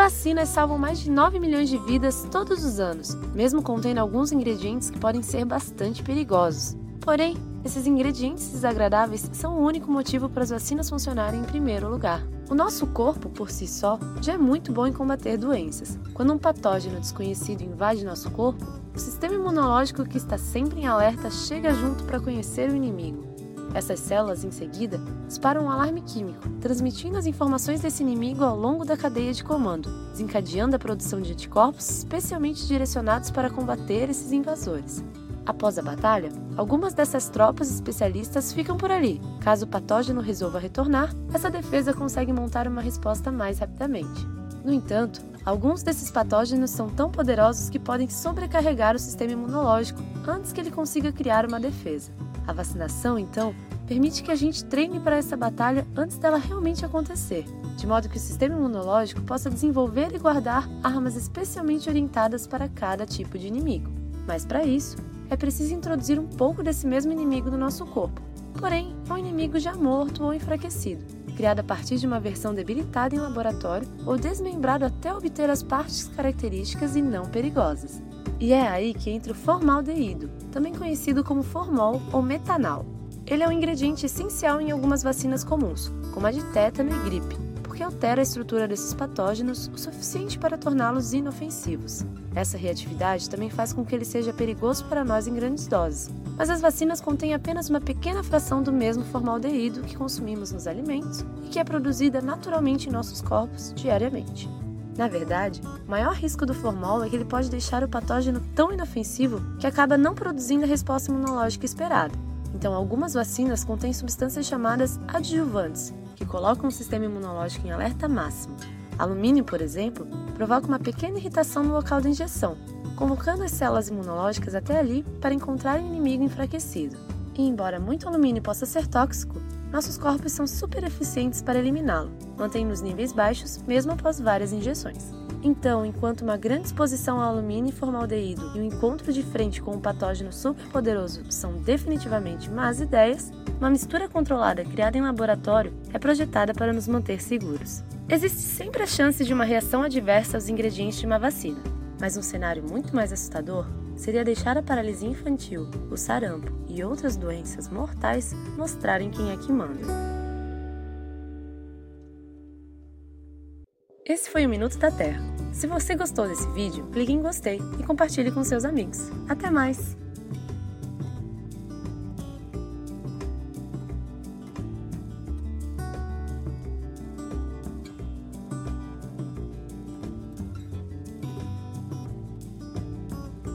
Vacinas salvam mais de 9 milhões de vidas todos os anos, mesmo contendo alguns ingredientes que podem ser bastante perigosos. Porém, esses ingredientes desagradáveis são o único motivo para as vacinas funcionarem em primeiro lugar. O nosso corpo, por si só, já é muito bom em combater doenças. Quando um patógeno desconhecido invade nosso corpo, o sistema imunológico que está sempre em alerta chega junto para conhecer o inimigo. Essas células, em seguida, disparam um alarme químico, transmitindo as informações desse inimigo ao longo da cadeia de comando, desencadeando a produção de anticorpos especialmente direcionados para combater esses invasores. Após a batalha, algumas dessas tropas especialistas ficam por ali. Caso o patógeno resolva retornar, essa defesa consegue montar uma resposta mais rapidamente. No entanto, alguns desses patógenos são tão poderosos que podem sobrecarregar o sistema imunológico antes que ele consiga criar uma defesa. A vacinação, então, permite que a gente treine para essa batalha antes dela realmente acontecer, de modo que o sistema imunológico possa desenvolver e guardar armas especialmente orientadas para cada tipo de inimigo. Mas para isso, é preciso introduzir um pouco desse mesmo inimigo no nosso corpo, porém, é um inimigo já morto ou enfraquecido, criado a partir de uma versão debilitada em laboratório ou desmembrado até obter as partes características e não perigosas. E é aí que entra o formaldeído, também conhecido como formol ou metanal. Ele é um ingrediente essencial em algumas vacinas comuns, como a de tétano e gripe, porque altera a estrutura desses patógenos o suficiente para torná-los inofensivos. Essa reatividade também faz com que ele seja perigoso para nós em grandes doses, mas as vacinas contêm apenas uma pequena fração do mesmo formaldeído que consumimos nos alimentos e que é produzida naturalmente em nossos corpos diariamente. Na verdade, o maior risco do formol é que ele pode deixar o patógeno tão inofensivo que acaba não produzindo a resposta imunológica esperada. Então, algumas vacinas contêm substâncias chamadas adjuvantes, que colocam o sistema imunológico em alerta máximo. Alumínio, por exemplo, provoca uma pequena irritação no local da injeção, convocando as células imunológicas até ali para encontrar o inimigo enfraquecido. E embora muito alumínio possa ser tóxico, nossos corpos são super eficientes para eliminá-lo, mantendo os níveis baixos mesmo após várias injeções. Então, enquanto uma grande exposição ao alumínio e formaldeído e um encontro de frente com um patógeno superpoderoso são definitivamente más ideias, uma mistura controlada criada em laboratório é projetada para nos manter seguros. Existe sempre a chance de uma reação adversa aos ingredientes de uma vacina, mas um cenário muito mais assustador seria deixar a paralisia infantil, o sarampo e outras doenças mortais mostrarem quem é que manda. Esse foi o Minuto da Terra. Se você gostou desse vídeo, clique em gostei e compartilhe com seus amigos. Até mais!